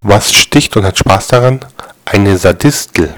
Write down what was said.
Was sticht und hat Spaß daran? Eine Sadistel